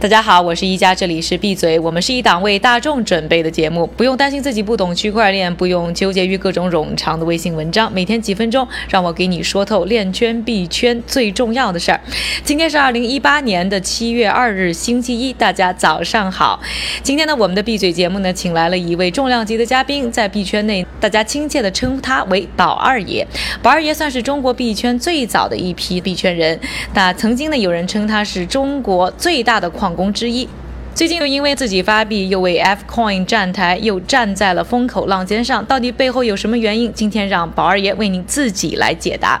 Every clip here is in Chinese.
大家好，我是一加，这里是闭嘴。我们是一档为大众准备的节目，不用担心自己不懂区块链，不用纠结于各种冗长的微信文章。每天几分钟，让我给你说透链圈币圈最重要的事儿。今天是二零一八年的七月二日，星期一，大家早上好。今天呢，我们的闭嘴节目呢，请来了一位重量级的嘉宾，在币圈内，大家亲切的称呼他为宝二爷。宝二爷算是中国币圈最早的一批币圈人，那曾经呢，有人称他是中国最大的矿。矿工之一，最近又因为自己发币，又为 F Coin 站台，又站在了风口浪尖上，到底背后有什么原因？今天让宝二爷为您自己来解答。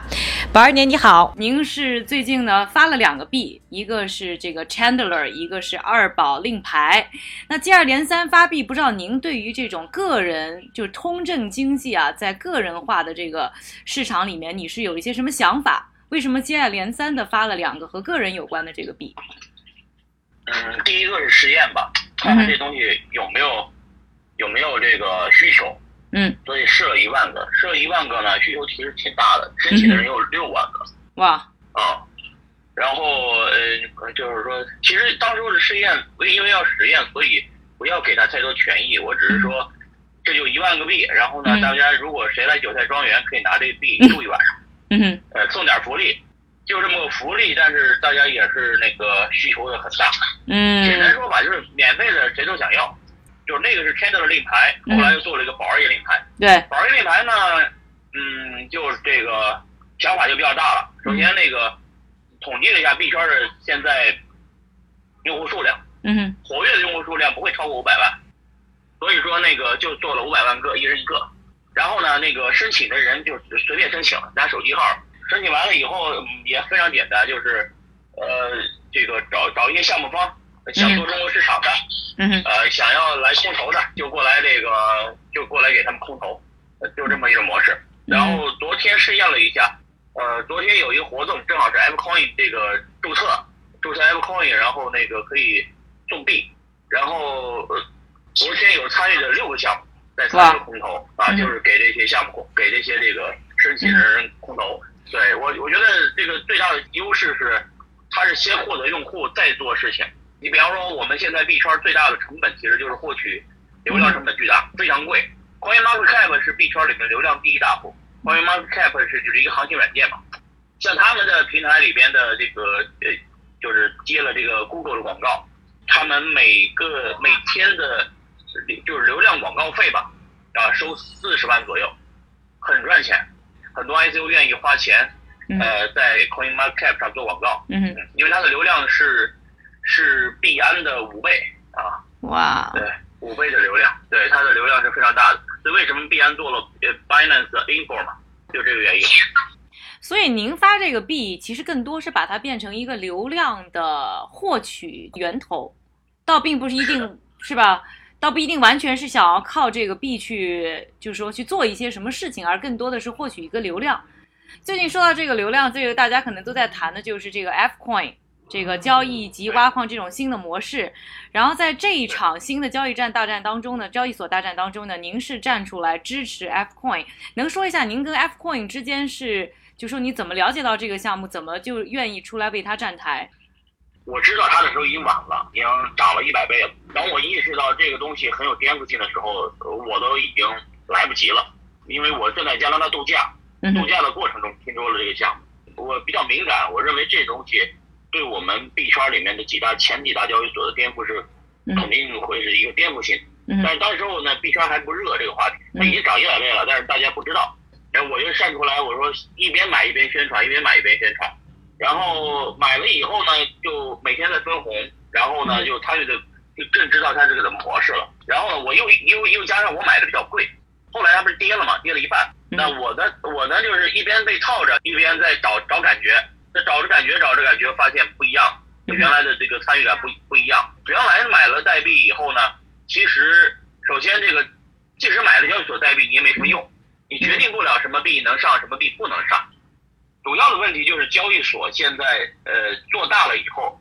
宝二爷你好，您是最近呢发了两个币，一个是这个 Chandler，一个是二宝令牌。那接二连三发币，不知道您对于这种个人就是通证经济啊，在个人化的这个市场里面，你是有一些什么想法？为什么接二连三的发了两个和个人有关的这个币？嗯，第一个是实验吧，看看这东西有没有有没有这个需求。嗯，所以试了一万个，试了一万个呢，需求其实挺大的，申请的人有六万个。哇！啊，然后呃，就是说，其实当初是试验，因为要实验，所以不要给他太多权益。我只是说，这就一万个币，然后呢，大家如果谁来韭菜庄园，可以拿这个币住一晚上。嗯哼。呃，送点福利。就这么个福利，但是大家也是那个需求的很大。嗯，简单说吧，就是免费的谁都想要。就是那个是 Candle 令牌，后来又做了一个宝二爷令牌。对，宝二爷令牌呢，嗯，就是这个想法就比较大了。首先那个统计了一下币圈的现在用户数量，嗯，活跃的用户数量不会超过五百万，所以说那个就做了五百万个，一人一个。然后呢，那个申请的人就随便申请，拿手机号。申请完了以后也非常简单，就是，呃，这个找找一些项目方想做中国市场的，嗯呃，想要来空投的就过来这个就过来给他们空投，就这么一种模式。然后昨天试验了一下，呃，昨天有一个活动，正好是 F Coin 这个注册，注册 F Coin，然后那个可以送币，然后昨天有参与的六个项目在参与空投啊，就是给这些项目给这些这个申请人空投。对我，我觉得这个最大的优势是，它是先获得用户再做事情。你比方说，我们现在币圈最大的成本其实就是获取流量成本巨大，非常贵。CoinMarketCap 是币圈里面流量第一大户，CoinMarketCap 是就是一个行情软件嘛。像他们的平台里边的这个呃，就是接了这个 Google 的广告，他们每个每天的，就是流量广告费吧，啊，收四十万左右，很赚钱。很多 I C U 愿意花钱，呃，在 Coin Market Cap 上做广告，嗯，因为它的流量是是币安的五倍啊，哇，对，五倍的流量，对，它的流量是非常大的。所以为什么币安做了 Binance Info 嘛，就这个原因。所以您发这个币，其实更多是把它变成一个流量的获取源头，倒并不是一定是吧？倒不一定完全是想要靠这个币去，就是说去做一些什么事情，而更多的是获取一个流量。最近说到这个流量，这个大家可能都在谈的就是这个 F Coin 这个交易及挖矿这种新的模式。然后在这一场新的交易战大战当中呢，交易所大战当中呢，您是站出来支持 F Coin，能说一下您跟 F Coin 之间是，就说你怎么了解到这个项目，怎么就愿意出来为他站台？我知道它的时候已经晚了，已经涨了一百倍了。当我意识到这个东西很有颠覆性的时候，我都已经来不及了，因为我正在加拿大度假，度假的过程中听说了这个项目，我比较敏感，我认为这东西对我们币圈里面的几大前几大交易所的颠覆是肯定会是一个颠覆性。但是当时候呢，币圈还不热这个话题，它已经涨一百倍了，但是大家不知道。然后我就站出来，我说一边买一边宣传，一边买一边宣传。然后买了以后呢，就每天在分红，然后呢就参与的就更知道他这个的模式了。然后呢，我又又又加上我买的比较贵，后来它不是跌了嘛，跌了一半。那我呢，我呢就是一边被套着，一边在找找感觉，在找着感觉，找着感觉，发现不一样，跟原来的这个参与感不不一样。原来买了代币以后呢，其实首先这个即使买了交易所代币，你也没什么用，你决定不了什么币能上，什么币不能上。主要的问题就是交易所现在呃做大了以后，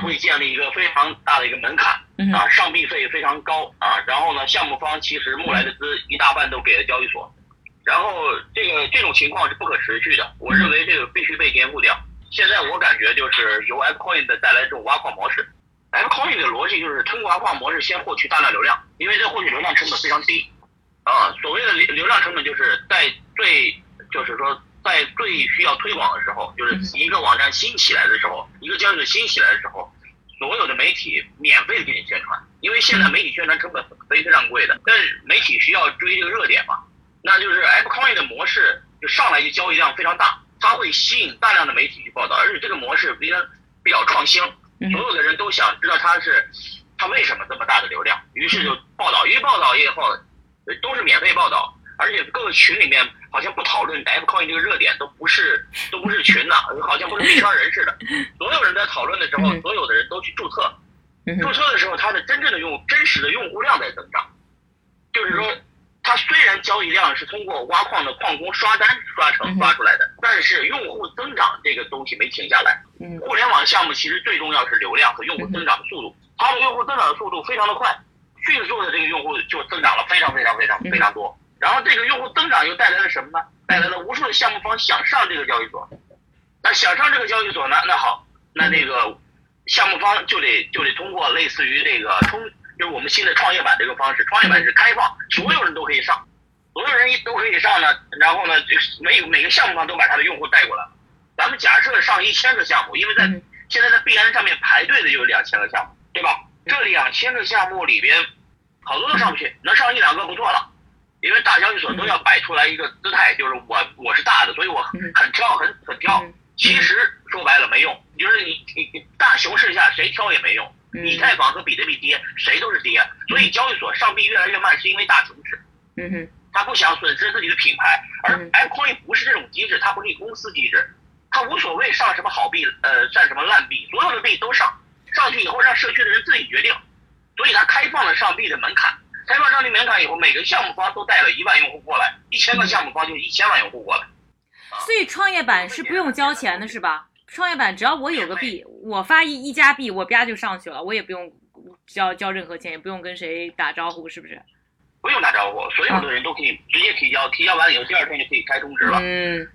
会建立一个非常大的一个门槛啊，上币费非常高啊，然后呢，项目方其实募来的资一大半都给了交易所，然后这个这种情况是不可持续的，我认为这个必须被颠覆掉。现在我感觉就是由 F Coin 的带来这种挖矿模式，AppCoin 的逻辑就是通过挖矿模式先获取大量流量，因为这获取流量成本非常低。啊，所谓的流流量成本就是在最，就是说在最需要推广的时候，就是一个网站新起来的时候，一个交易所新起来的时候，所有的媒体免费的给你宣传，因为现在媒体宣传成本非非常贵的，但是媒体需要追这个热点嘛，那就是 AppCoin 的模式就上来就交易量非常大，它会吸引大量的媒体去报道，而且这个模式比较比较创新，所有的人都想知道它是它为什么这么大的流量，于是就报道，一报道以后。都是免费报道，而且各个群里面好像不讨论 AppCoin 这个热点，都不是 都不是群的，好像不是币圈人似的。所有人在讨论的时候，所有的人都去注册，注册的时候，它的真正的用真实的用户量在增长。就是说，它虽然交易量是通过挖矿的矿工刷单刷成刷出来的，但是用户增长这个东西没停下来。互联网项目其实最重要是流量和用户增长的速度，它的用户增长的速度非常的快。迅速的这个用户就增长了非常非常非常非常多，然后这个用户增长又带来了什么呢？带来了无数的项目方想上这个交易所，那想上这个交易所呢？那好，那这个项目方就得就得通过类似于这个通，就是我们新的创业板这个方式，创业板是开放，所有人都可以上，所有人都可以上呢。然后呢，就每每个项目方都把他的用户带过来。咱们假设上一千个项目，因为在现在在币安上面排队的就有两千个项目，对吧？这两千个项目里边。好多都上不去，能上一两个不错了，因为大交易所都要摆出来一个姿态，就是我我是大的，所以我很挑，很很挑。其实说白了没用，就是你你你大熊市下谁挑也没用。以太坊和比特币跌，谁都是跌。所以交易所上币越来越慢，是因为大熊市。嗯哼，他不想损失自己的品牌，而 AppCoin 不是这种机制，它不是公司机制，它无所谓上什么好币，呃，上什么烂币，所有的币都上，上去以后让社区的人自己决定。所以它开放了上币的门槛，开放上币门槛以后，每个项目方都带了一万用户过来，一千个项目方就一千万用户过来。所以创业板是不用交钱的，是吧？创业板只要我有个币，我发一一加币，我啪就上去了，我也不用交交任何钱，也不用跟谁打招呼，是不是？不用打招呼，所有的人都可以直接提交，提交完了以后，第二天就可以开通知了。嗯。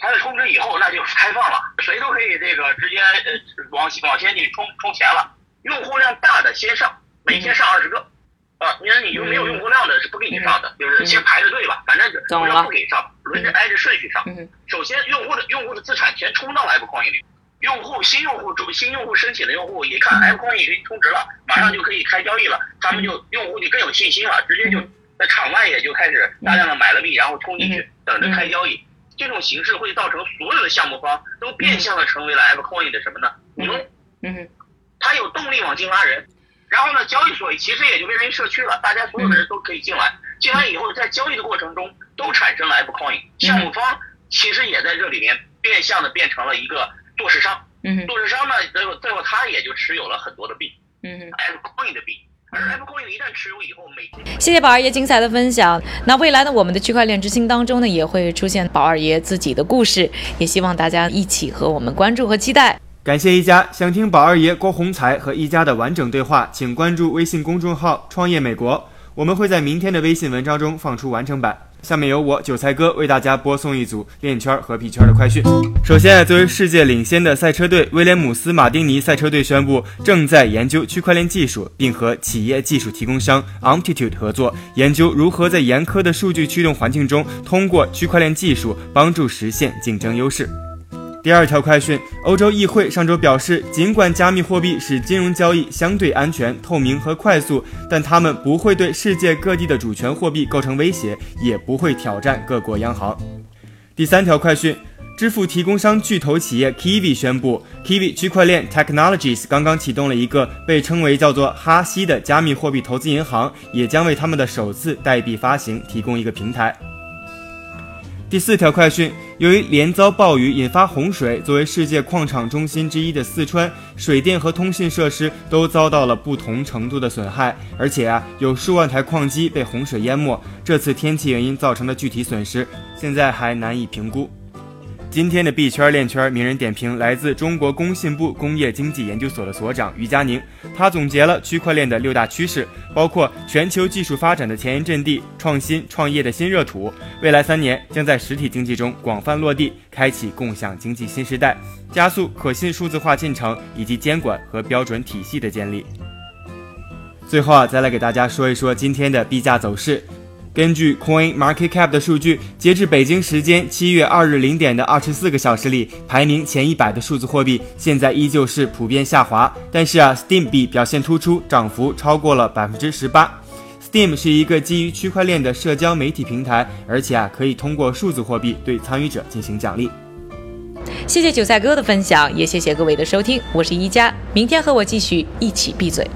开了通知以后，那就开放了，谁都可以这个直接呃往往前去充充钱了，用户量大的先上。每天上二十个，啊，你说你就没有用户量的是不给你上的，就是先排着队吧，反正不给上，轮着挨着顺序上。首先，用户的用户的资产全充到 App Coin 里，用户新用户主新用户申请的用户一看 App Coin 给你充值了，马上就可以开交易了，他们就用户就更有信心了，直接就在场外也就开始大量的买了币，然后充进去，等着开交易。这种形式会造成所有的项目方都变相的成为了 App Coin 的什么呢？嗯，他有动力往进拉人。然后呢，交易所其实也就变成一社区了，大家所有的人都可以进来。进来以后，在交易的过程中都产生了 F Coin，项目方其实也在这里面变相的变成了一个做市商。嗯做市商呢，最后最后他也就持有了很多的币。嗯 f Coin 的币，而 F Coin 一旦持有以后，每谢谢宝二爷精彩的分享。那未来呢，我们的区块链之星当中呢，也会出现宝二爷自己的故事，也希望大家一起和我们关注和期待。感谢一加，想听宝二爷郭宏才和一加的完整对话，请关注微信公众号“创业美国”，我们会在明天的微信文章中放出完整版。下面由我韭菜哥为大家播送一组链圈和币圈的快讯。首先，作为世界领先的赛车队威廉姆斯马丁尼赛车队宣布，正在研究区块链技术，并和企业技术提供商 Ampitude 合作，研究如何在严苛的数据驱动环境中，通过区块链技术帮助实现竞争优势。第二条快讯：欧洲议会上周表示，尽管加密货币使金融交易相对安全、透明和快速，但它们不会对世界各地的主权货币构成威胁，也不会挑战各国央行。第三条快讯：支付提供商巨头企业 Kiwi 宣布，Kiwi 区块链 Technologies 刚刚启动了一个被称为叫做哈希的加密货币投资银行，也将为他们的首次代币发行提供一个平台。第四条快讯：由于连遭暴雨引发洪水，作为世界矿场中心之一的四川，水电和通信设施都遭到了不同程度的损害，而且啊，有数万台矿机被洪水淹没。这次天气原因造成的具体损失，现在还难以评估。今天的币圈链圈名人点评来自中国工信部工业经济研究所的所长于佳宁，他总结了区块链的六大趋势，包括全球技术发展的前沿阵地、创新创业的新热土，未来三年将在实体经济中广泛落地，开启共享经济新时代，加速可信数字化进程以及监管和标准体系的建立。最后啊，再来给大家说一说今天的币价走势。根据 Coin Market Cap 的数据，截至北京时间七月二日零点的二十四个小时里，排名前一百的数字货币现在依旧是普遍下滑。但是啊，Steam 币表现突出，涨幅超过了百分之十八。Steam 是一个基于区块链的社交媒体平台，而且啊，可以通过数字货币对参与者进行奖励。谢谢韭菜哥的分享，也谢谢各位的收听，我是一加，明天和我继续一起闭嘴。